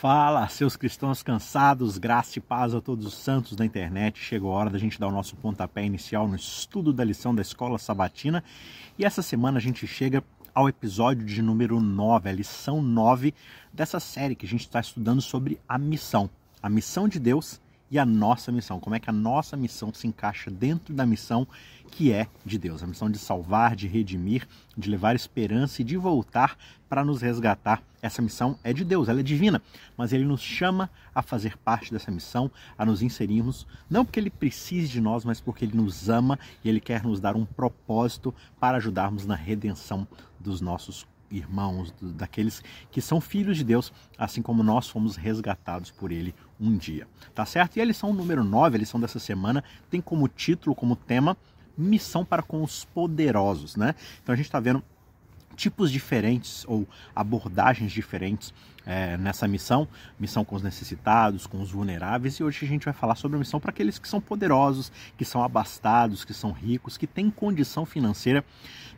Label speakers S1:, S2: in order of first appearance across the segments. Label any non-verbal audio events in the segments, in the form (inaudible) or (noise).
S1: Fala, seus cristãos cansados, graça e paz a todos os santos da internet. Chegou a hora da gente dar o nosso pontapé inicial no estudo da lição da escola sabatina. E essa semana a gente chega ao episódio de número 9, a lição 9 dessa série que a gente está estudando sobre a missão. A missão de Deus e a nossa missão, como é que a nossa missão se encaixa dentro da missão que é de Deus, a missão de salvar, de redimir, de levar esperança e de voltar para nos resgatar. Essa missão é de Deus, ela é divina, mas ele nos chama a fazer parte dessa missão, a nos inserirmos, não porque ele precise de nós, mas porque ele nos ama e ele quer nos dar um propósito para ajudarmos na redenção dos nossos irmãos, daqueles que são filhos de Deus, assim como nós fomos resgatados por Ele um dia. Tá certo? E a lição número 9, a lição dessa semana, tem como título, como tema, Missão para com os Poderosos, né? Então a gente está vendo tipos diferentes ou abordagens diferentes é, nessa missão, missão com os necessitados, com os vulneráveis, e hoje a gente vai falar sobre a missão para aqueles que são poderosos, que são abastados, que são ricos, que têm condição financeira,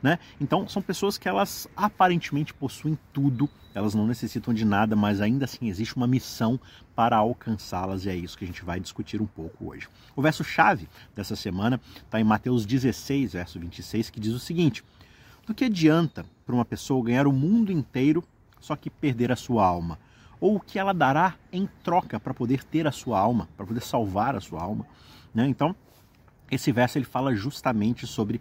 S1: né? Então são pessoas que elas aparentemente possuem tudo, elas não necessitam de nada, mas ainda assim existe uma missão para alcançá-las e é isso que a gente vai discutir um pouco hoje. O verso chave dessa semana está em Mateus 16, verso 26, que diz o seguinte: do que adianta para uma pessoa ganhar o mundo inteiro só que perder a sua alma? Ou o que ela dará em troca para poder ter a sua alma, para poder salvar a sua alma? Né? Então, esse verso ele fala justamente sobre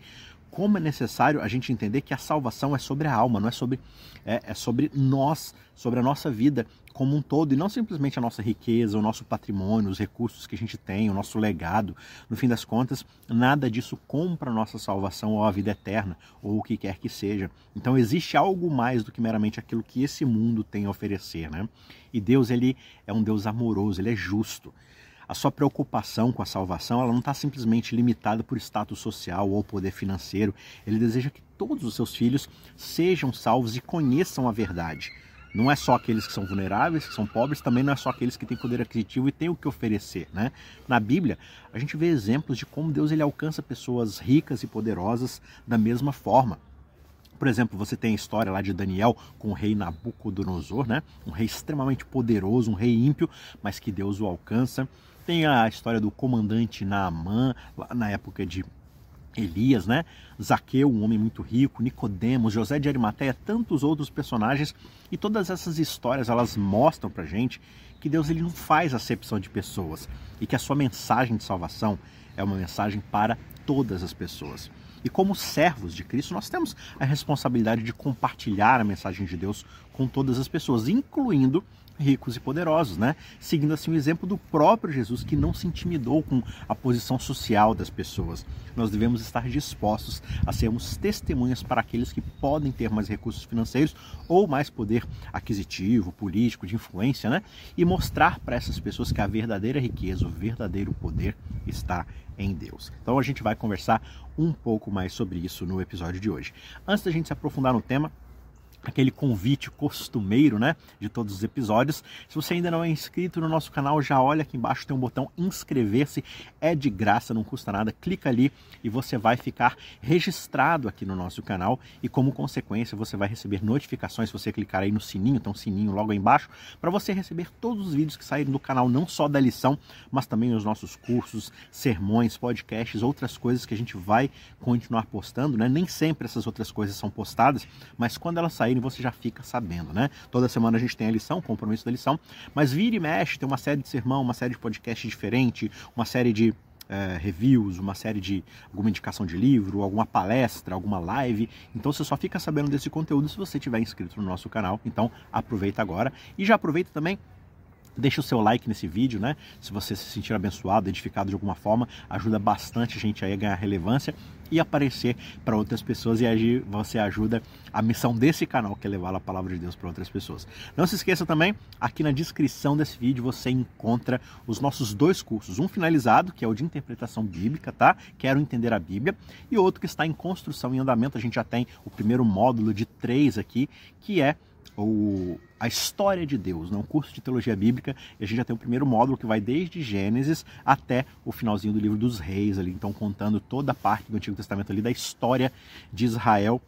S1: como é necessário a gente entender que a salvação é sobre a alma, não é sobre, é, é sobre nós, sobre a nossa vida como um todo, e não simplesmente a nossa riqueza, o nosso patrimônio, os recursos que a gente tem, o nosso legado. No fim das contas, nada disso compra a nossa salvação ou a vida eterna, ou o que quer que seja. Então existe algo mais do que meramente aquilo que esse mundo tem a oferecer. Né? E Deus ele é um Deus amoroso, ele é justo a sua preocupação com a salvação ela não está simplesmente limitada por status social ou poder financeiro. Ele deseja que todos os seus filhos sejam salvos e conheçam a verdade. Não é só aqueles que são vulneráveis, que são pobres, também não é só aqueles que têm poder aquisitivo e têm o que oferecer. Né? Na Bíblia, a gente vê exemplos de como Deus ele alcança pessoas ricas e poderosas da mesma forma. Por exemplo, você tem a história lá de Daniel com o rei Nabucodonosor, né? um rei extremamente poderoso, um rei ímpio, mas que Deus o alcança. Tem a história do comandante Naamã, lá na época de Elias, né? Zaqueu, um homem muito rico, Nicodemos, José de Arimateia, tantos outros personagens. E todas essas histórias, elas mostram pra gente que Deus ele não faz acepção de pessoas e que a sua mensagem de salvação é uma mensagem para todas as pessoas. E como servos de Cristo, nós temos a responsabilidade de compartilhar a mensagem de Deus com todas as pessoas, incluindo ricos e poderosos, né? Seguindo assim o exemplo do próprio Jesus que não se intimidou com a posição social das pessoas. Nós devemos estar dispostos a sermos testemunhas para aqueles que podem ter mais recursos financeiros ou mais poder aquisitivo, político, de influência, né? E mostrar para essas pessoas que a verdadeira riqueza, o verdadeiro poder está em Deus. Então a gente vai conversar um pouco mais sobre isso no episódio de hoje. Antes da gente se aprofundar no tema, aquele convite costumeiro, né, de todos os episódios. Se você ainda não é inscrito no nosso canal, já olha aqui embaixo tem um botão inscrever-se, é de graça, não custa nada. Clica ali e você vai ficar registrado aqui no nosso canal e como consequência você vai receber notificações se você clicar aí no sininho, um sininho logo aí embaixo, para você receber todos os vídeos que saírem do canal, não só da lição, mas também os nossos cursos, sermões, podcasts, outras coisas que a gente vai continuar postando, né? Nem sempre essas outras coisas são postadas, mas quando elas saírem você já fica sabendo, né? Toda semana a gente tem a lição, compromisso da lição, mas vira e mexe, tem uma série de sermão, uma série de podcast diferente, uma série de é, reviews, uma série de alguma indicação de livro, alguma palestra, alguma live. Então você só fica sabendo desse conteúdo se você tiver inscrito no nosso canal. Então aproveita agora e já aproveita também Deixe o seu like nesse vídeo, né? Se você se sentir abençoado, edificado de alguma forma, ajuda bastante a gente aí a ganhar relevância e aparecer para outras pessoas e você ajuda a missão desse canal, que é levar a palavra de Deus para outras pessoas. Não se esqueça também, aqui na descrição desse vídeo você encontra os nossos dois cursos, um finalizado, que é o de interpretação bíblica, tá? Quero entender a Bíblia, e outro que está em construção em andamento. A gente já tem o primeiro módulo de três aqui, que é o, a história de Deus, né? um curso de teologia bíblica, e a gente já tem o primeiro módulo que vai desde Gênesis até o finalzinho do livro dos reis, ali, então contando toda a parte do Antigo Testamento ali da história de Israel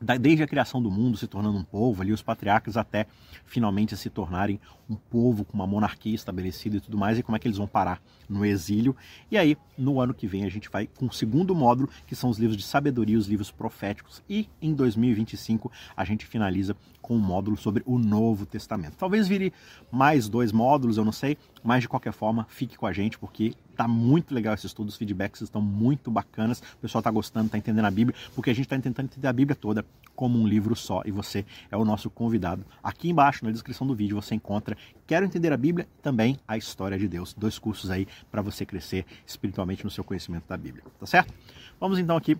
S1: desde a criação do mundo se tornando um povo, ali os patriarcas até finalmente se tornarem um povo com uma monarquia estabelecida e tudo mais, e como é que eles vão parar no exílio. E aí, no ano que vem, a gente vai com o segundo módulo, que são os livros de sabedoria, os livros proféticos, e em 2025 a gente finaliza com um módulo sobre o Novo Testamento. Talvez vire mais dois módulos, eu não sei, mas de qualquer forma, fique com a gente, porque tá muito legal esse estudo, os feedbacks estão muito bacanas, o pessoal tá gostando, tá entendendo a Bíblia, porque a gente está tentando entender a Bíblia toda como um livro só, e você é o nosso convidado. Aqui embaixo, na descrição do vídeo, você encontra Quero Entender a Bíblia e também a História de Deus, dois cursos aí para você crescer espiritualmente no seu conhecimento da Bíblia, tá certo? Vamos então aqui,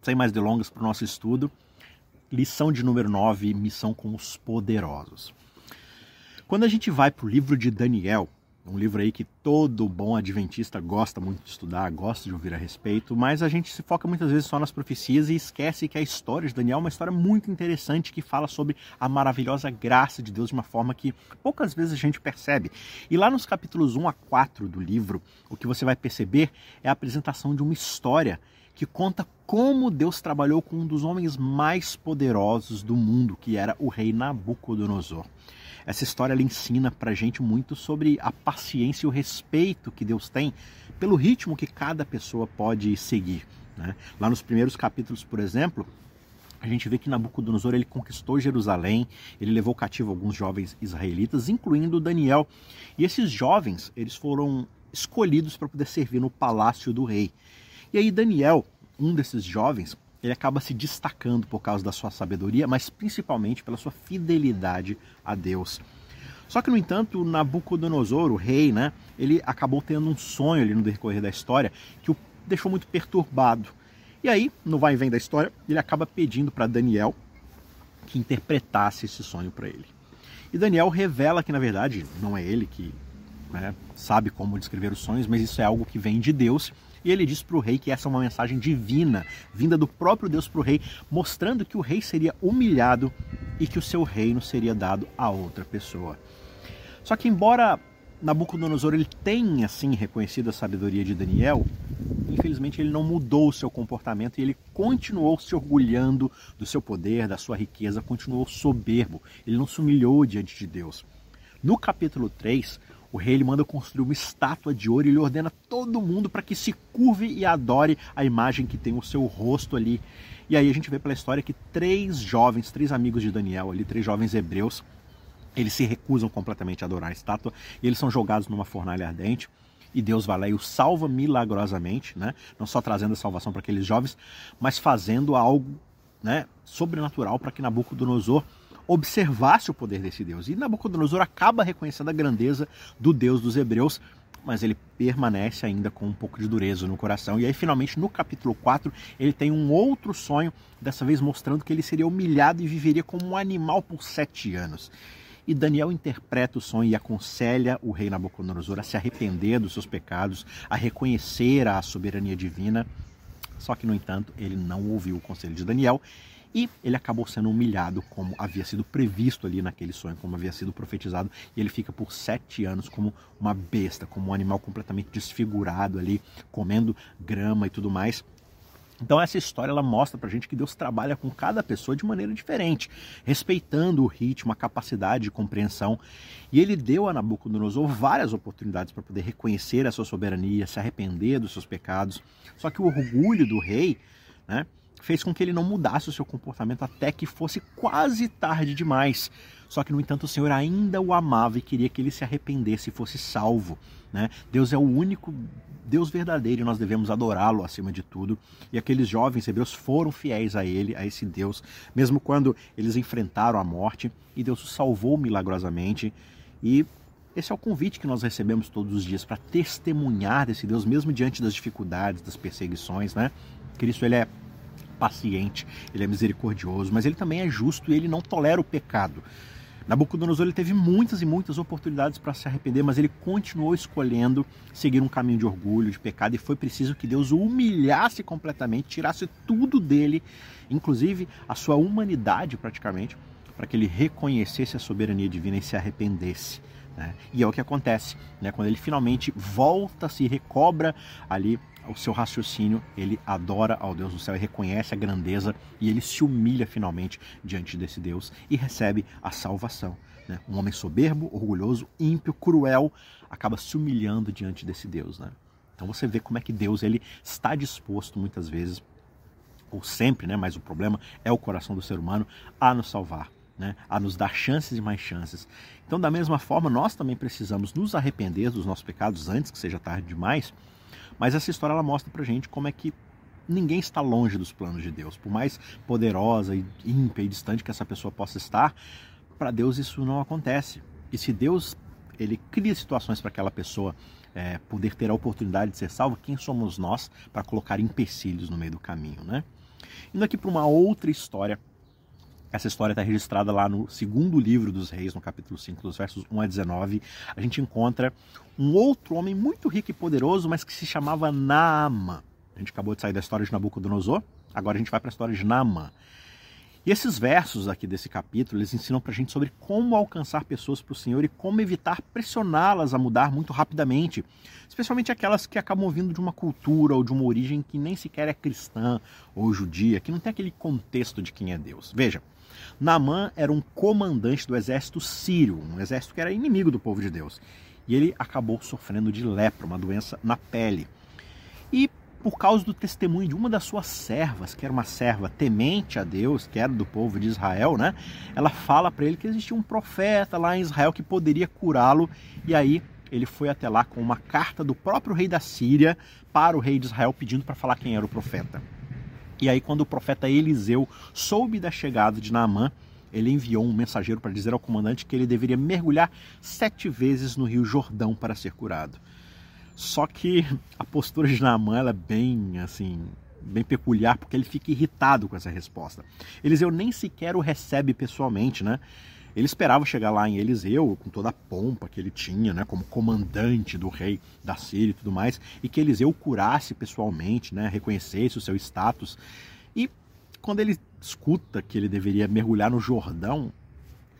S1: sem mais delongas, para o nosso estudo. Lição de número 9, missão com os poderosos. Quando a gente vai para o livro de Daniel, um livro aí que todo bom adventista gosta muito de estudar, gosta de ouvir a respeito, mas a gente se foca muitas vezes só nas profecias e esquece que a história de Daniel é uma história muito interessante que fala sobre a maravilhosa graça de Deus de uma forma que poucas vezes a gente percebe. E lá nos capítulos 1 a 4 do livro, o que você vai perceber é a apresentação de uma história que conta como Deus trabalhou com um dos homens mais poderosos do mundo, que era o rei Nabucodonosor. Essa história ela ensina para gente muito sobre a paciência e o respeito que Deus tem pelo ritmo que cada pessoa pode seguir. Né? Lá nos primeiros capítulos, por exemplo, a gente vê que Nabucodonosor ele conquistou Jerusalém, ele levou cativo alguns jovens israelitas, incluindo Daniel. E esses jovens, eles foram escolhidos para poder servir no palácio do rei. E aí Daniel, um desses jovens, ele acaba se destacando por causa da sua sabedoria, mas principalmente pela sua fidelidade a Deus. Só que, no entanto, Nabucodonosor, o rei, né, ele acabou tendo um sonho ali no decorrer da história que o deixou muito perturbado. E aí, no vai e vem da história, ele acaba pedindo para Daniel que interpretasse esse sonho para ele. E Daniel revela que, na verdade, não é ele que né, sabe como descrever os sonhos, mas isso é algo que vem de Deus e ele diz para o rei que essa é uma mensagem divina, vinda do próprio Deus para o rei, mostrando que o rei seria humilhado e que o seu reino seria dado a outra pessoa. Só que embora Nabucodonosor ele tenha assim reconhecido a sabedoria de Daniel, infelizmente ele não mudou o seu comportamento e ele continuou se orgulhando do seu poder, da sua riqueza, continuou soberbo. Ele não se humilhou diante de Deus. No capítulo 3, o rei ele manda construir uma estátua de ouro e ele ordena todo mundo para que se curve e adore a imagem que tem o seu rosto ali. E aí a gente vê pela história que três jovens, três amigos de Daniel ali, três jovens hebreus, eles se recusam completamente a adorar a estátua e eles são jogados numa fornalha ardente e Deus vai lá e os salva milagrosamente, né? Não só trazendo a salvação para aqueles jovens, mas fazendo algo, né, sobrenatural para que Nabucodonosor observasse o poder desse Deus. E Nabucodonosor acaba reconhecendo a grandeza do Deus dos hebreus, mas ele permanece ainda com um pouco de dureza no coração. E aí, finalmente, no capítulo 4, ele tem um outro sonho, dessa vez mostrando que ele seria humilhado e viveria como um animal por sete anos. E Daniel interpreta o sonho e aconselha o rei Nabucodonosor a se arrepender dos seus pecados, a reconhecer a soberania divina. Só que, no entanto, ele não ouviu o conselho de Daniel e ele acabou sendo humilhado como havia sido previsto ali naquele sonho, como havia sido profetizado, e ele fica por sete anos como uma besta, como um animal completamente desfigurado ali, comendo grama e tudo mais. Então essa história ela mostra pra gente que Deus trabalha com cada pessoa de maneira diferente, respeitando o ritmo, a capacidade de compreensão. E ele deu a Nabucodonosor várias oportunidades para poder reconhecer a sua soberania, se arrepender dos seus pecados. Só que o orgulho do rei, né, fez com que ele não mudasse o seu comportamento até que fosse quase tarde demais. Só que, no entanto, o Senhor ainda o amava e queria que ele se arrependesse e fosse salvo. Né? Deus é o único Deus verdadeiro e nós devemos adorá-lo acima de tudo. E aqueles jovens hebreus foram fiéis a ele, a esse Deus, mesmo quando eles enfrentaram a morte e Deus os salvou milagrosamente. E esse é o convite que nós recebemos todos os dias para testemunhar desse Deus, mesmo diante das dificuldades, das perseguições, né? Cristo ele é paciente, ele é misericordioso, mas ele também é justo e ele não tolera o pecado. Nabucodonosor ele teve muitas e muitas oportunidades para se arrepender, mas ele continuou escolhendo seguir um caminho de orgulho, de pecado, e foi preciso que Deus o humilhasse completamente, tirasse tudo dele, inclusive a sua humanidade praticamente, para que ele reconhecesse a soberania divina e se arrependesse. Né? E é o que acontece, né? quando ele finalmente volta, se recobra ali o seu raciocínio, ele adora ao Deus do céu e reconhece a grandeza e ele se humilha finalmente diante desse Deus e recebe a salvação. Né? Um homem soberbo, orgulhoso, ímpio, cruel, acaba se humilhando diante desse Deus. Né? Então você vê como é que Deus ele está disposto muitas vezes, ou sempre, né? mas o problema é o coração do ser humano, a nos salvar. Né, a nos dar chances e mais chances. Então, da mesma forma, nós também precisamos nos arrepender dos nossos pecados antes que seja tarde demais mas essa história ela mostra pra gente como é que ninguém está longe dos planos de Deus. Por mais poderosa e ímpia e distante que essa pessoa possa estar, para Deus isso não acontece. E se Deus ele cria situações para aquela pessoa é, poder ter a oportunidade de ser salva, quem somos nós para colocar empecilhos no meio do caminho, né? Indo aqui para uma outra história essa história está registrada lá no segundo livro dos reis, no capítulo 5, dos versos 1 a 19. A gente encontra um outro homem muito rico e poderoso, mas que se chamava Naama. A gente acabou de sair da história de Nabucodonosor, agora a gente vai para a história de Naama. E esses versos aqui desse capítulo, eles ensinam para a gente sobre como alcançar pessoas para o Senhor e como evitar pressioná-las a mudar muito rapidamente, especialmente aquelas que acabam vindo de uma cultura ou de uma origem que nem sequer é cristã ou judia, que não tem aquele contexto de quem é Deus. Veja, Naamã era um comandante do exército sírio, um exército que era inimigo do povo de Deus. E ele acabou sofrendo de lepra, uma doença na pele. E por causa do testemunho de uma das suas servas, que era uma serva temente a Deus, que era do povo de Israel, né? Ela fala para ele que existia um profeta lá em Israel que poderia curá-lo, e aí ele foi até lá com uma carta do próprio rei da Síria para o rei de Israel pedindo para falar quem era o profeta. E aí, quando o profeta Eliseu soube da chegada de Naamã, ele enviou um mensageiro para dizer ao comandante que ele deveria mergulhar sete vezes no rio Jordão para ser curado. Só que a postura de Naamã é bem assim, bem peculiar, porque ele fica irritado com essa resposta. Eliseu nem sequer o recebe pessoalmente, né? Ele esperava chegar lá em Eliseu com toda a pompa que ele tinha, né, como comandante do rei da Síria e tudo mais, e que Eliseu curasse pessoalmente, né, reconhecesse o seu status. E quando ele escuta que ele deveria mergulhar no Jordão,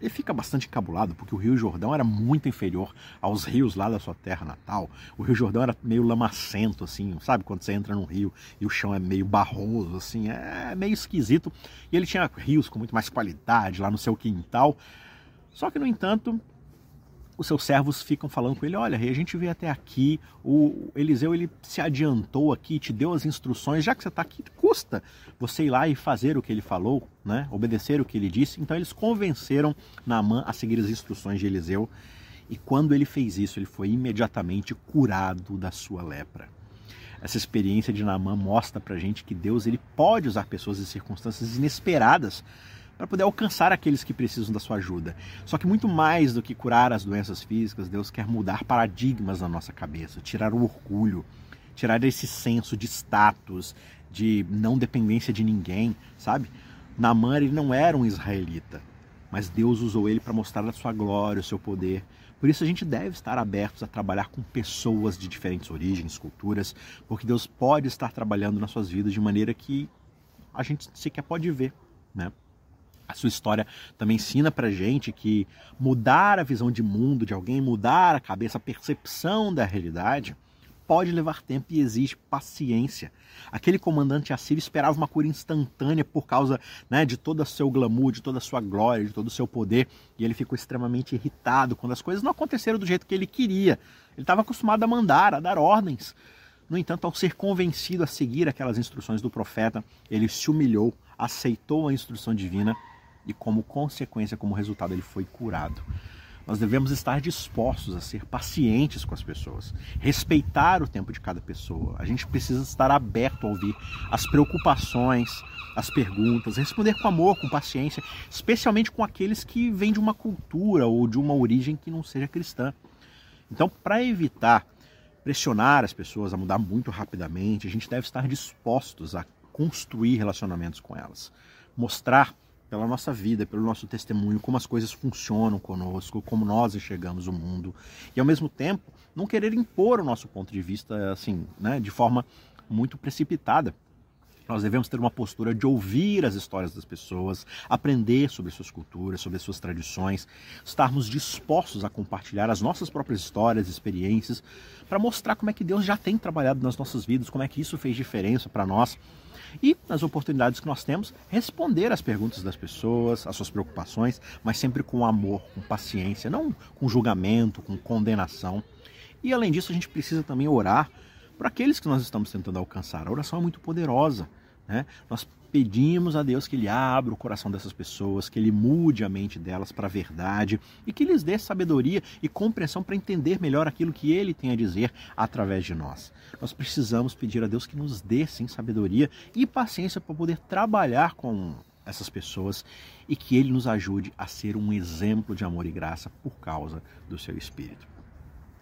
S1: ele fica bastante encabulado, porque o Rio Jordão era muito inferior aos rios lá da sua terra natal. O Rio Jordão era meio lamacento, assim, sabe? Quando você entra num rio e o chão é meio barroso, assim, é meio esquisito. E ele tinha rios com muito mais qualidade lá no seu quintal. Só que, no entanto, os seus servos ficam falando com ele: olha, a gente veio até aqui, o Eliseu ele se adiantou aqui, te deu as instruções, já que você está aqui, custa você ir lá e fazer o que ele falou, né? obedecer o que ele disse. Então eles convenceram Naamã a seguir as instruções de Eliseu. E quando ele fez isso, ele foi imediatamente curado da sua lepra. Essa experiência de Naamã mostra pra gente que Deus ele pode usar pessoas em circunstâncias inesperadas para poder alcançar aqueles que precisam da sua ajuda. Só que muito mais do que curar as doenças físicas, Deus quer mudar paradigmas na nossa cabeça, tirar o orgulho, tirar esse senso de status, de não dependência de ninguém, sabe? Naamã ele não era um israelita, mas Deus usou ele para mostrar a sua glória, o seu poder. Por isso a gente deve estar abertos a trabalhar com pessoas de diferentes origens, culturas, porque Deus pode estar trabalhando nas suas vidas de maneira que a gente sequer pode ver, né? A sua história também ensina pra gente que mudar a visão de mundo de alguém, mudar a cabeça, a percepção da realidade, pode levar tempo e exige paciência. Aquele comandante assírio esperava uma cura instantânea por causa né, de todo o seu glamour, de toda a sua glória, de todo o seu poder, e ele ficou extremamente irritado quando as coisas não aconteceram do jeito que ele queria. Ele estava acostumado a mandar, a dar ordens. No entanto, ao ser convencido a seguir aquelas instruções do profeta, ele se humilhou, aceitou a instrução divina e, como consequência, como resultado, ele foi curado. Nós devemos estar dispostos a ser pacientes com as pessoas, respeitar o tempo de cada pessoa. A gente precisa estar aberto a ouvir as preocupações, as perguntas, responder com amor, com paciência, especialmente com aqueles que vêm de uma cultura ou de uma origem que não seja cristã. Então, para evitar pressionar as pessoas a mudar muito rapidamente, a gente deve estar dispostos a construir relacionamentos com elas, mostrar pela nossa vida, pelo nosso testemunho, como as coisas funcionam conosco, como nós enxergamos o mundo, e ao mesmo tempo não querer impor o nosso ponto de vista assim, né, de forma muito precipitada. Nós devemos ter uma postura de ouvir as histórias das pessoas, aprender sobre suas culturas, sobre suas tradições, estarmos dispostos a compartilhar as nossas próprias histórias, experiências, para mostrar como é que Deus já tem trabalhado nas nossas vidas, como é que isso fez diferença para nós. E, nas oportunidades que nós temos, responder às perguntas das pessoas, às suas preocupações, mas sempre com amor, com paciência, não com julgamento, com condenação. E, além disso, a gente precisa também orar para aqueles que nós estamos tentando alcançar. A oração é muito poderosa. Né? Nós pedimos a Deus que Ele abra o coração dessas pessoas, que Ele mude a mente delas para a verdade e que lhes dê sabedoria e compreensão para entender melhor aquilo que Ele tem a dizer através de nós. Nós precisamos pedir a Deus que nos dê sim sabedoria e paciência para poder trabalhar com essas pessoas e que Ele nos ajude a ser um exemplo de amor e graça por causa do Seu Espírito.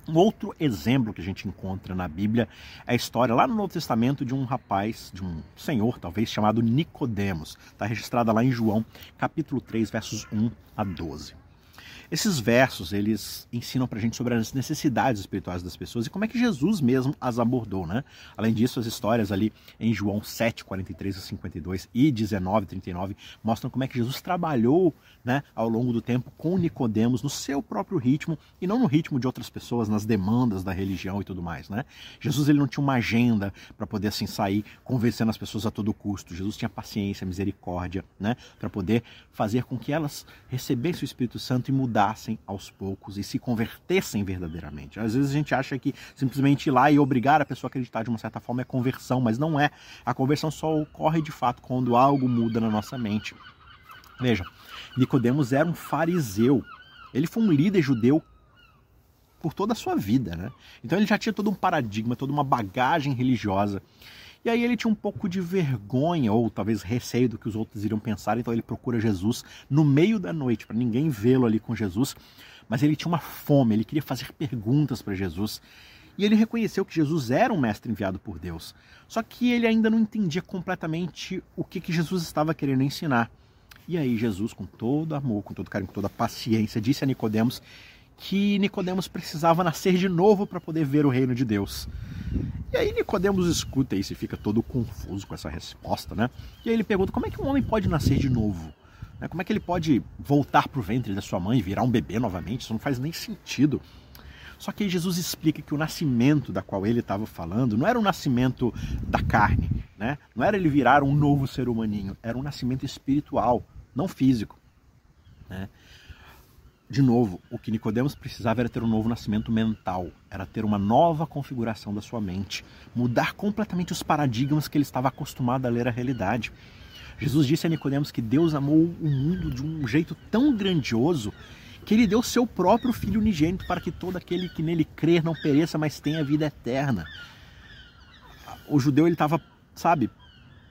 S1: Um outro exemplo que a gente encontra na Bíblia é a história lá no Novo Testamento de um rapaz, de um senhor talvez, chamado Nicodemos. Está registrada lá em João, capítulo 3, versos 1 a 12. Esses versos, eles ensinam para a gente sobre as necessidades espirituais das pessoas e como é que Jesus mesmo as abordou, né? Além disso, as histórias ali em João 7, 43 a 52 e 19, 39 mostram como é que Jesus trabalhou, né, ao longo do tempo com Nicodemos no seu próprio ritmo e não no ritmo de outras pessoas, nas demandas da religião e tudo mais, né? Jesus ele não tinha uma agenda para poder assim sair convencendo as pessoas a todo custo. Jesus tinha paciência, misericórdia, né, para poder fazer com que elas recebessem o Espírito Santo e mudassem mudassem aos poucos e se convertessem verdadeiramente. Às vezes a gente acha que simplesmente ir lá e obrigar a pessoa a acreditar de uma certa forma é conversão, mas não é. A conversão só ocorre de fato quando algo muda na nossa mente. Veja, Nicodemos era um fariseu. Ele foi um líder judeu por toda a sua vida, né? Então ele já tinha todo um paradigma, toda uma bagagem religiosa. E aí ele tinha um pouco de vergonha ou talvez receio do que os outros iriam pensar, então ele procura Jesus no meio da noite para ninguém vê-lo ali com Jesus. Mas ele tinha uma fome, ele queria fazer perguntas para Jesus. E ele reconheceu que Jesus era um mestre enviado por Deus. Só que ele ainda não entendia completamente o que, que Jesus estava querendo ensinar. E aí Jesus, com todo amor, com todo carinho, com toda paciência, disse a Nicodemos que Nicodemos precisava nascer de novo para poder ver o reino de Deus. E aí Nicodemos escuta isso e fica todo confuso com essa resposta, né? E aí ele pergunta como é que um homem pode nascer de novo? Né? Como é que ele pode voltar para o ventre da sua mãe e virar um bebê novamente? Isso não faz nem sentido. Só que aí Jesus explica que o nascimento da qual ele estava falando não era o nascimento da carne, né? Não era ele virar um novo ser humaninho, era um nascimento espiritual, não físico, né? De novo, o que Nicodemos precisava era ter um novo nascimento mental, era ter uma nova configuração da sua mente, mudar completamente os paradigmas que ele estava acostumado a ler a realidade. Jesus disse a Nicodemos que Deus amou o mundo de um jeito tão grandioso que ele deu seu próprio filho unigênito para que todo aquele que nele crer não pereça, mas tenha vida eterna. O judeu ele estava, sabe,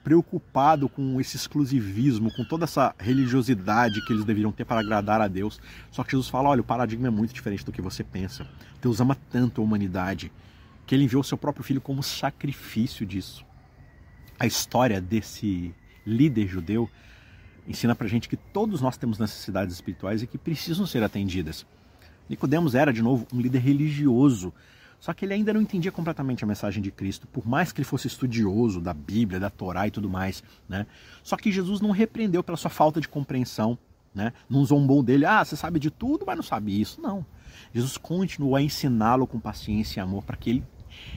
S1: preocupado com esse exclusivismo, com toda essa religiosidade que eles deveriam ter para agradar a Deus. Só que Jesus fala: olha, o paradigma é muito diferente do que você pensa. Deus ama tanto a humanidade que ele enviou seu próprio filho como sacrifício disso. A história desse líder judeu ensina pra gente que todos nós temos necessidades espirituais e que precisam ser atendidas. Nicodemos era de novo um líder religioso só que ele ainda não entendia completamente a mensagem de Cristo, por mais que ele fosse estudioso da Bíblia, da Torá e tudo mais. Né? Só que Jesus não repreendeu pela sua falta de compreensão, né? não zombou dele, ah, você sabe de tudo, mas não sabe isso. Não. Jesus continuou a ensiná-lo com paciência e amor para que ele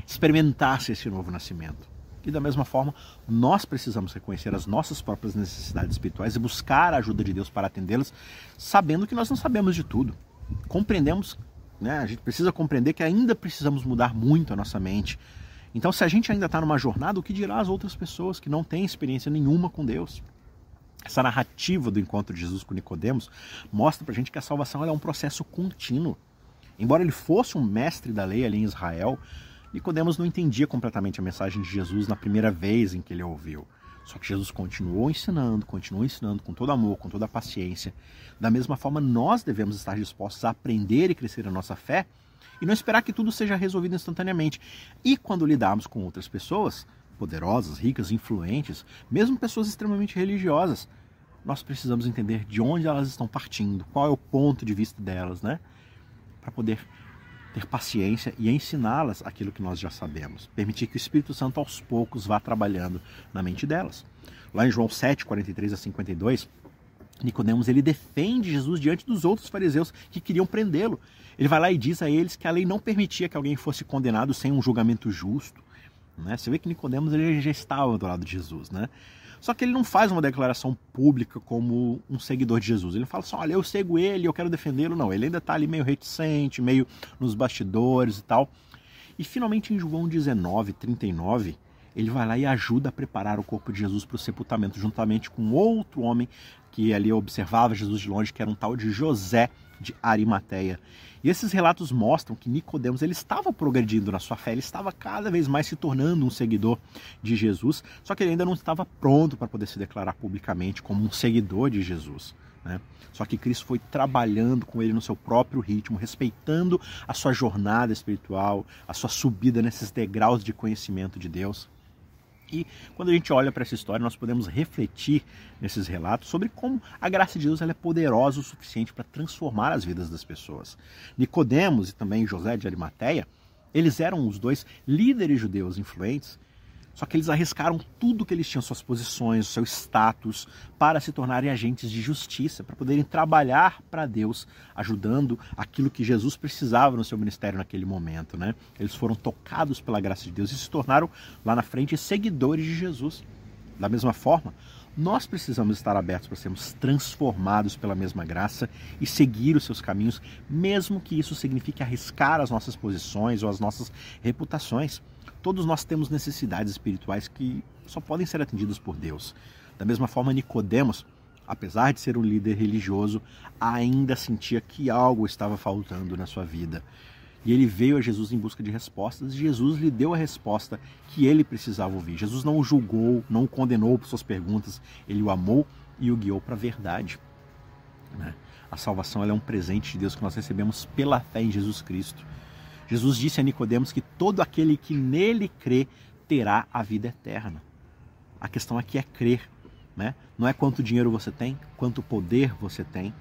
S1: experimentasse esse novo nascimento. E da mesma forma, nós precisamos reconhecer as nossas próprias necessidades espirituais e buscar a ajuda de Deus para atendê-las, sabendo que nós não sabemos de tudo. Compreendemos né? A gente precisa compreender que ainda precisamos mudar muito a nossa mente. Então, se a gente ainda está numa jornada, o que dirá as outras pessoas que não têm experiência nenhuma com Deus? Essa narrativa do encontro de Jesus com Nicodemos mostra para a gente que a salvação é um processo contínuo. Embora ele fosse um mestre da lei ali em Israel, Nicodemos não entendia completamente a mensagem de Jesus na primeira vez em que ele a ouviu. Só que Jesus continuou ensinando, continuou ensinando com todo amor, com toda paciência. Da mesma forma, nós devemos estar dispostos a aprender e crescer a nossa fé e não esperar que tudo seja resolvido instantaneamente. E quando lidarmos com outras pessoas, poderosas, ricas, influentes, mesmo pessoas extremamente religiosas, nós precisamos entender de onde elas estão partindo, qual é o ponto de vista delas, né? Para poder ter paciência e ensiná-las aquilo que nós já sabemos. Permitir que o Espírito Santo aos poucos vá trabalhando na mente delas. Lá em João 7, 43 a 52, Nicodemos ele defende Jesus diante dos outros fariseus que queriam prendê-lo. Ele vai lá e diz a eles que a lei não permitia que alguém fosse condenado sem um julgamento justo. Né? Você vê que Nicodemos ele já estava do lado de Jesus, né? Só que ele não faz uma declaração pública como um seguidor de Jesus. Ele fala assim: olha, eu sigo ele, eu quero defendê-lo. Não, ele ainda está ali meio reticente, meio nos bastidores e tal. E finalmente em João 19, 39, ele vai lá e ajuda a preparar o corpo de Jesus para o sepultamento, juntamente com outro homem que ali observava Jesus de longe, que era um tal de José de Arimateia. E esses relatos mostram que Nicodemos ele estava progredindo na sua fé, ele estava cada vez mais se tornando um seguidor de Jesus, só que ele ainda não estava pronto para poder se declarar publicamente como um seguidor de Jesus. Né? Só que Cristo foi trabalhando com ele no seu próprio ritmo, respeitando a sua jornada espiritual, a sua subida nesses degraus de conhecimento de Deus. E quando a gente olha para essa história, nós podemos refletir nesses relatos sobre como a graça de Deus ela é poderosa o suficiente para transformar as vidas das pessoas. Nicodemos e também José de Arimateia, eles eram os dois líderes judeus influentes só que eles arriscaram tudo que eles tinham, suas posições, seu status, para se tornarem agentes de justiça, para poderem trabalhar para Deus, ajudando aquilo que Jesus precisava no seu ministério naquele momento. Né? Eles foram tocados pela graça de Deus e se tornaram lá na frente seguidores de Jesus. Da mesma forma, nós precisamos estar abertos para sermos transformados pela mesma graça e seguir os seus caminhos, mesmo que isso signifique arriscar as nossas posições ou as nossas reputações. Todos nós temos necessidades espirituais que só podem ser atendidas por Deus. Da mesma forma, Nicodemos, apesar de ser um líder religioso, ainda sentia que algo estava faltando na sua vida. E ele veio a Jesus em busca de respostas, e Jesus lhe deu a resposta que ele precisava ouvir. Jesus não o julgou, não o condenou por suas perguntas, ele o amou e o guiou para a verdade. Né? A salvação é um presente de Deus que nós recebemos pela fé em Jesus Cristo. Jesus disse a Nicodemos que todo aquele que nele crê terá a vida eterna. A questão aqui é crer, né? Não é quanto dinheiro você tem, quanto poder você tem,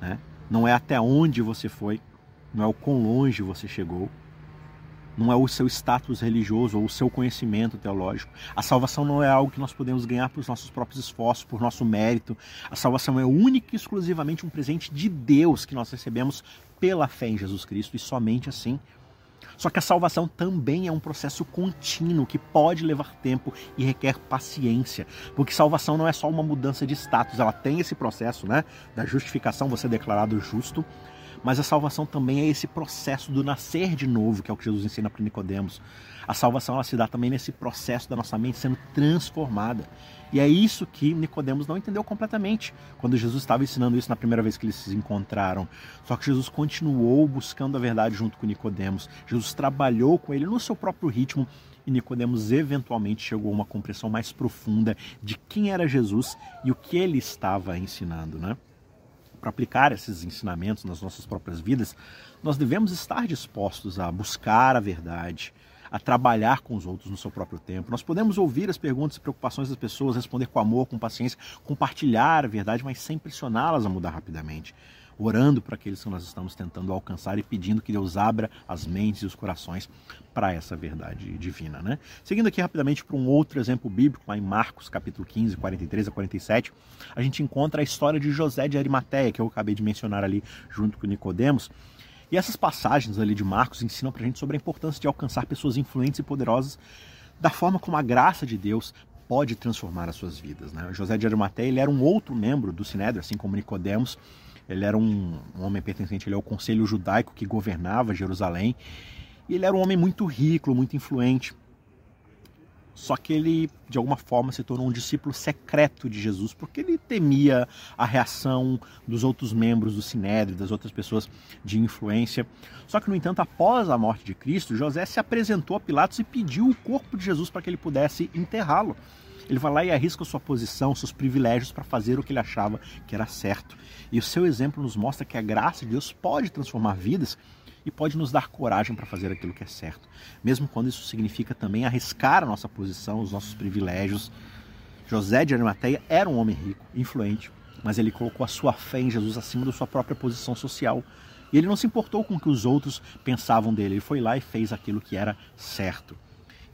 S1: né? Não é até onde você foi, não é o quão longe você chegou, não é o seu status religioso ou o seu conhecimento teológico. A salvação não é algo que nós podemos ganhar por nossos próprios esforços, por nosso mérito. A salvação é única e exclusivamente um presente de Deus que nós recebemos pela fé em Jesus Cristo e somente assim. Só que a salvação também é um processo contínuo que pode levar tempo e requer paciência, porque salvação não é só uma mudança de status, ela tem esse processo, né, da justificação, você é declarado justo, mas a salvação também é esse processo do nascer de novo, que é o que Jesus ensina para Nicodemos. A salvação ela se dá também nesse processo da nossa mente sendo transformada. E é isso que Nicodemos não entendeu completamente quando Jesus estava ensinando isso na primeira vez que eles se encontraram. Só que Jesus continuou buscando a verdade junto com Nicodemos. Jesus trabalhou com ele no seu próprio ritmo e Nicodemos eventualmente chegou a uma compreensão mais profunda de quem era Jesus e o que ele estava ensinando, né? Para aplicar esses ensinamentos nas nossas próprias vidas, nós devemos estar dispostos a buscar a verdade, a trabalhar com os outros no seu próprio tempo. Nós podemos ouvir as perguntas e preocupações das pessoas, responder com amor, com paciência, compartilhar a verdade, mas sem pressioná-las a mudar rapidamente orando para aqueles que nós estamos tentando alcançar e pedindo que Deus abra as mentes e os corações para essa verdade divina. Né? Seguindo aqui rapidamente para um outro exemplo bíblico, lá em Marcos capítulo 15, 43 a 47, a gente encontra a história de José de Arimateia, que eu acabei de mencionar ali junto com Nicodemos. E essas passagens ali de Marcos ensinam para a gente sobre a importância de alcançar pessoas influentes e poderosas da forma como a graça de Deus pode transformar as suas vidas. Né? José de Arimateia ele era um outro membro do Sinédrio, assim como Nicodemos, ele era um, um homem pertencente ele ao conselho judaico que governava Jerusalém. E ele era um homem muito rico, muito influente. Só que ele, de alguma forma, se tornou um discípulo secreto de Jesus, porque ele temia a reação dos outros membros do Sinédrio, das outras pessoas de influência. Só que, no entanto, após a morte de Cristo, José se apresentou a Pilatos e pediu o corpo de Jesus para que ele pudesse enterrá-lo. Ele vai lá e arrisca sua posição, seus privilégios para fazer o que ele achava que era certo. E o seu exemplo nos mostra que a graça de Deus pode transformar vidas e pode nos dar coragem para fazer aquilo que é certo, mesmo quando isso significa também arriscar a nossa posição, os nossos privilégios. José de Arimateia era um homem rico, influente, mas ele colocou a sua fé em Jesus acima da sua própria posição social. E ele não se importou com o que os outros pensavam dele, ele foi lá e fez aquilo que era certo.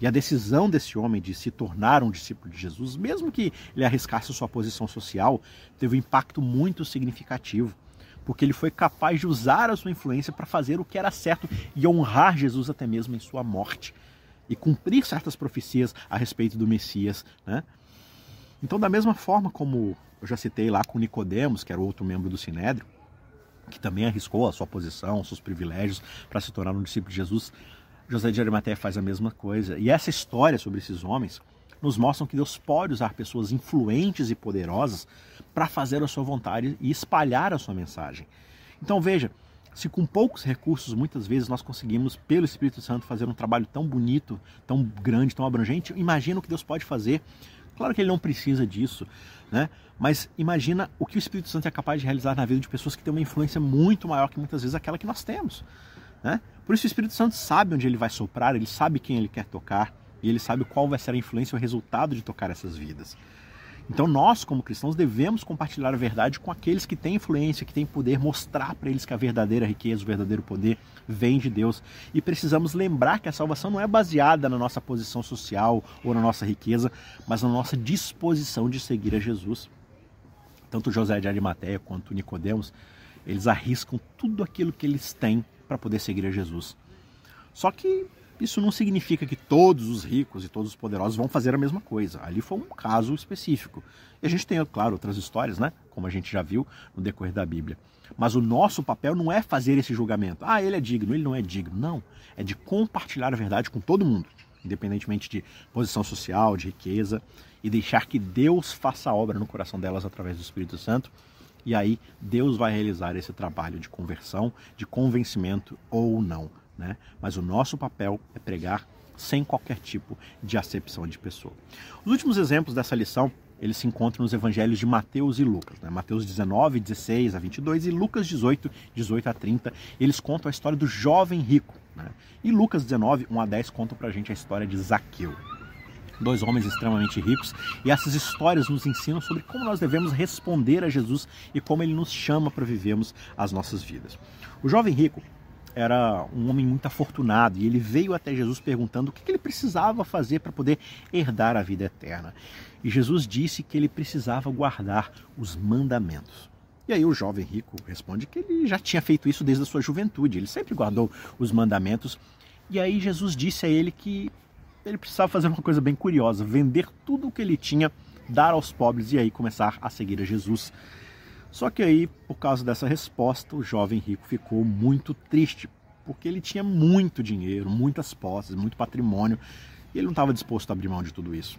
S1: E a decisão desse homem de se tornar um discípulo de Jesus, mesmo que ele arriscasse sua posição social, teve um impacto muito significativo, porque ele foi capaz de usar a sua influência para fazer o que era certo e honrar Jesus até mesmo em sua morte e cumprir certas profecias a respeito do Messias, né? Então, da mesma forma como eu já citei lá com Nicodemos, que era outro membro do Sinédrio, que também arriscou a sua posição, seus privilégios para se tornar um discípulo de Jesus, José de Arimateia faz a mesma coisa. E essa história sobre esses homens nos mostra que Deus pode usar pessoas influentes e poderosas para fazer a sua vontade e espalhar a sua mensagem. Então veja, se com poucos recursos muitas vezes nós conseguimos, pelo Espírito Santo, fazer um trabalho tão bonito, tão grande, tão abrangente, imagina o que Deus pode fazer. Claro que ele não precisa disso, né? Mas imagina o que o Espírito Santo é capaz de realizar na vida de pessoas que têm uma influência muito maior que muitas vezes aquela que nós temos. Né? Por isso o Espírito Santo sabe onde ele vai soprar, ele sabe quem ele quer tocar e ele sabe qual vai ser a influência e o resultado de tocar essas vidas. Então nós, como cristãos, devemos compartilhar a verdade com aqueles que têm influência, que têm poder, mostrar para eles que a verdadeira riqueza, o verdadeiro poder vem de Deus. E precisamos lembrar que a salvação não é baseada na nossa posição social ou na nossa riqueza, mas na nossa disposição de seguir a Jesus. Tanto José de Arimateia quanto Nicodemos, eles arriscam tudo aquilo que eles têm para poder seguir a Jesus. Só que isso não significa que todos os ricos e todos os poderosos vão fazer a mesma coisa. Ali foi um caso específico. E a gente tem, claro, outras histórias, né? Como a gente já viu no decorrer da Bíblia. Mas o nosso papel não é fazer esse julgamento. Ah, ele é digno, ele não é digno. Não. É de compartilhar a verdade com todo mundo, independentemente de posição social, de riqueza, e deixar que Deus faça a obra no coração delas através do Espírito Santo. E aí Deus vai realizar esse trabalho de conversão, de convencimento ou não né? Mas o nosso papel é pregar sem qualquer tipo de acepção de pessoa. Os últimos exemplos dessa lição eles se encontram nos evangelhos de Mateus e Lucas. Né? Mateus 19, 16 a 22 e Lucas 18, 18 a 30. Eles contam a história do jovem rico. Né? E Lucas 19, 1 a 10 contam para a gente a história de Zaqueu. Dois homens extremamente ricos, e essas histórias nos ensinam sobre como nós devemos responder a Jesus e como ele nos chama para vivermos as nossas vidas. O jovem rico era um homem muito afortunado e ele veio até Jesus perguntando o que ele precisava fazer para poder herdar a vida eterna. E Jesus disse que ele precisava guardar os mandamentos. E aí o jovem rico responde que ele já tinha feito isso desde a sua juventude, ele sempre guardou os mandamentos. E aí Jesus disse a ele que ele precisava fazer uma coisa bem curiosa, vender tudo o que ele tinha, dar aos pobres e aí começar a seguir a Jesus. Só que aí, por causa dessa resposta, o jovem rico ficou muito triste, porque ele tinha muito dinheiro, muitas posses, muito patrimônio, e ele não estava disposto a abrir mão de tudo isso.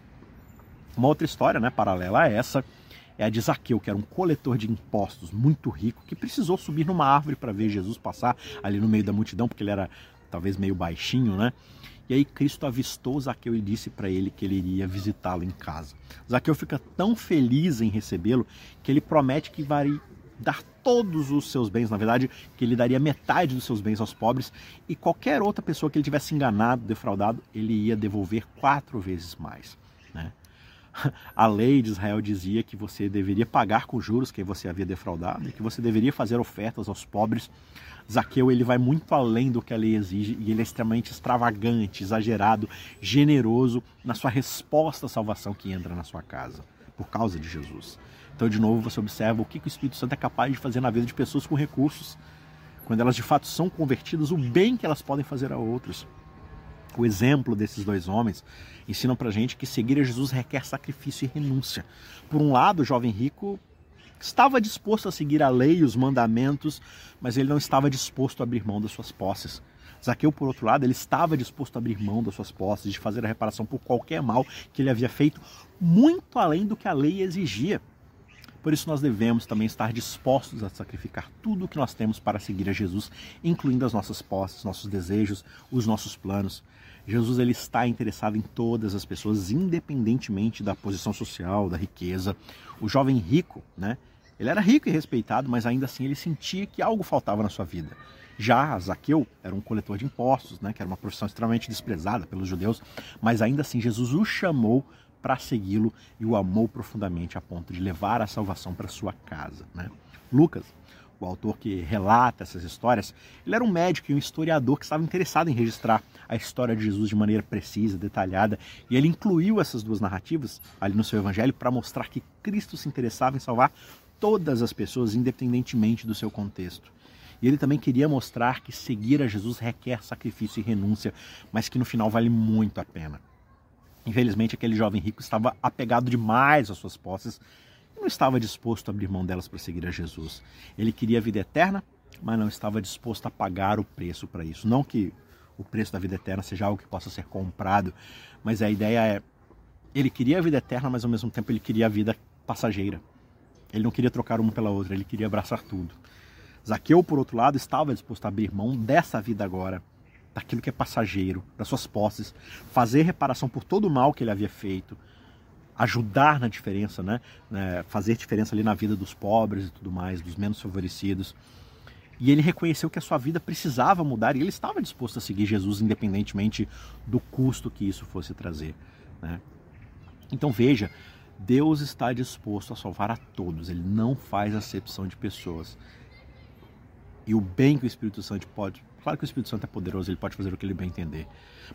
S1: Uma outra história, né, paralela a essa, é a de Zaqueu, que era um coletor de impostos muito rico, que precisou subir numa árvore para ver Jesus passar ali no meio da multidão, porque ele era talvez meio baixinho, né? E aí Cristo avistou Zaqueu e disse para ele que ele iria visitá-lo em casa. Zaqueu fica tão feliz em recebê-lo que ele promete que vai dar todos os seus bens, na verdade, que ele daria metade dos seus bens aos pobres e qualquer outra pessoa que ele tivesse enganado, defraudado, ele ia devolver quatro vezes mais. Né? (laughs) A lei de Israel dizia que você deveria pagar com juros quem você havia defraudado e que você deveria fazer ofertas aos pobres Zaqueu ele vai muito além do que a lei exige e ele é extremamente extravagante, exagerado, generoso na sua resposta à salvação que entra na sua casa, por causa de Jesus. Então, de novo, você observa o que o Espírito Santo é capaz de fazer na vida de pessoas com recursos, quando elas de fato são convertidas, o bem que elas podem fazer a outros. O exemplo desses dois homens ensina para gente que seguir a Jesus requer sacrifício e renúncia. Por um lado, o jovem rico estava disposto a seguir a lei e os mandamentos, mas ele não estava disposto a abrir mão das suas posses. Zaqueu, por outro lado, ele estava disposto a abrir mão das suas posses, de fazer a reparação por qualquer mal que ele havia feito, muito além do que a lei exigia. Por isso nós devemos também estar dispostos a sacrificar tudo o que nós temos para seguir a Jesus, incluindo as nossas posses, nossos desejos, os nossos planos. Jesus ele está interessado em todas as pessoas, independentemente da posição social, da riqueza. O jovem rico, né? Ele era rico e respeitado, mas ainda assim ele sentia que algo faltava na sua vida. Já Zaqueu era um coletor de impostos, né, que era uma profissão extremamente desprezada pelos judeus, mas ainda assim Jesus o chamou para segui-lo e o amou profundamente a ponto de levar a salvação para sua casa. Né? Lucas o autor que relata essas histórias, ele era um médico e um historiador que estava interessado em registrar a história de Jesus de maneira precisa, detalhada, e ele incluiu essas duas narrativas ali no seu evangelho para mostrar que Cristo se interessava em salvar todas as pessoas, independentemente do seu contexto. E ele também queria mostrar que seguir a Jesus requer sacrifício e renúncia, mas que no final vale muito a pena. Infelizmente, aquele jovem rico estava apegado demais às suas posses não estava disposto a abrir mão delas para seguir a Jesus. Ele queria a vida eterna, mas não estava disposto a pagar o preço para isso. Não que o preço da vida eterna seja algo que possa ser comprado, mas a ideia é ele queria a vida eterna, mas ao mesmo tempo ele queria a vida passageira. Ele não queria trocar uma pela outra, ele queria abraçar tudo. Zaqueu, por outro lado, estava disposto a abrir mão dessa vida agora daquilo que é passageiro, das suas posses, fazer reparação por todo o mal que ele havia feito, ajudar na diferença, né? É, fazer diferença ali na vida dos pobres e tudo mais, dos menos favorecidos. E ele reconheceu que a sua vida precisava mudar e ele estava disposto a seguir Jesus, independentemente do custo que isso fosse trazer. Né? Então veja, Deus está disposto a salvar a todos, ele não faz acepção de pessoas. E o bem que o Espírito Santo pode Claro que o Espírito Santo é poderoso, ele pode fazer o que ele bem entender.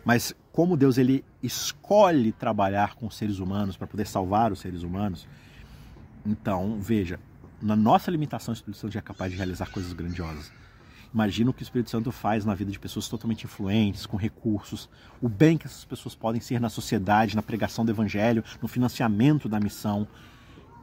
S1: Mas como Deus ele escolhe trabalhar com seres humanos para poder salvar os seres humanos, então, veja, na nossa limitação o Espírito Santo já é capaz de realizar coisas grandiosas. Imagina o que o Espírito Santo faz na vida de pessoas totalmente influentes, com recursos, o bem que essas pessoas podem ser na sociedade, na pregação do evangelho, no financiamento da missão.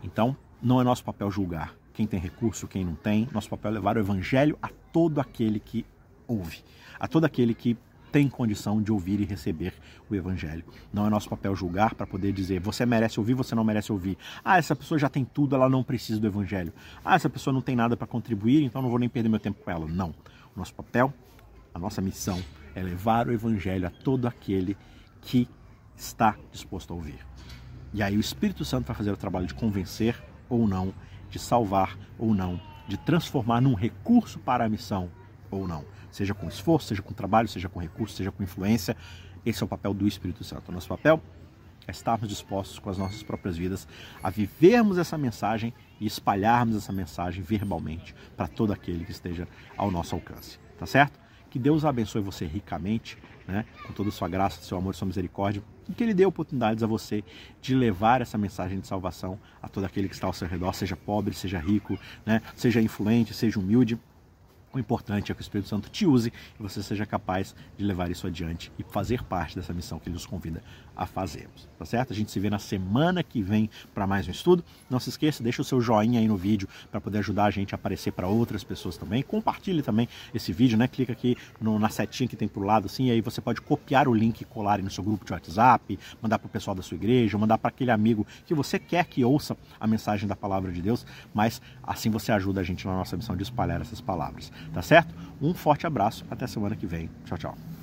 S1: Então, não é nosso papel julgar quem tem recurso, quem não tem. Nosso papel é levar o evangelho a todo aquele que ouve, a todo aquele que tem condição de ouvir e receber o Evangelho. Não é nosso papel julgar para poder dizer você merece ouvir, você não merece ouvir. Ah, essa pessoa já tem tudo, ela não precisa do Evangelho. Ah, essa pessoa não tem nada para contribuir, então não vou nem perder meu tempo com ela. Não. O nosso papel, a nossa missão é levar o Evangelho a todo aquele que está disposto a ouvir. E aí o Espírito Santo vai fazer o trabalho de convencer ou não, de salvar ou não, de transformar num recurso para a missão ou não seja com esforço, seja com trabalho, seja com recurso, seja com influência. Esse é o papel do Espírito Santo. Nosso papel é estarmos dispostos com as nossas próprias vidas a vivermos essa mensagem e espalharmos essa mensagem verbalmente para todo aquele que esteja ao nosso alcance. Tá certo? Que Deus abençoe você ricamente, né? com toda a sua graça, seu amor, sua misericórdia, e que Ele dê oportunidades a você de levar essa mensagem de salvação a todo aquele que está ao seu redor, seja pobre, seja rico, né? seja influente, seja humilde o importante é que o Espírito Santo te use e você seja capaz de levar isso adiante e fazer parte dessa missão que ele nos convida a fazermos. Tá certo? A gente se vê na semana que vem para mais um estudo. Não se esqueça, deixa o seu joinha aí no vídeo para poder ajudar a gente a aparecer para outras pessoas também. Compartilhe também esse vídeo, né? Clica aqui no, na setinha que tem pro lado assim, e aí você pode copiar o link e colar aí no seu grupo de WhatsApp, mandar para o pessoal da sua igreja, mandar para aquele amigo que você quer que ouça a mensagem da palavra de Deus, mas assim você ajuda a gente na nossa missão de espalhar essas palavras. Tá certo? Um forte abraço, até semana que vem. Tchau, tchau.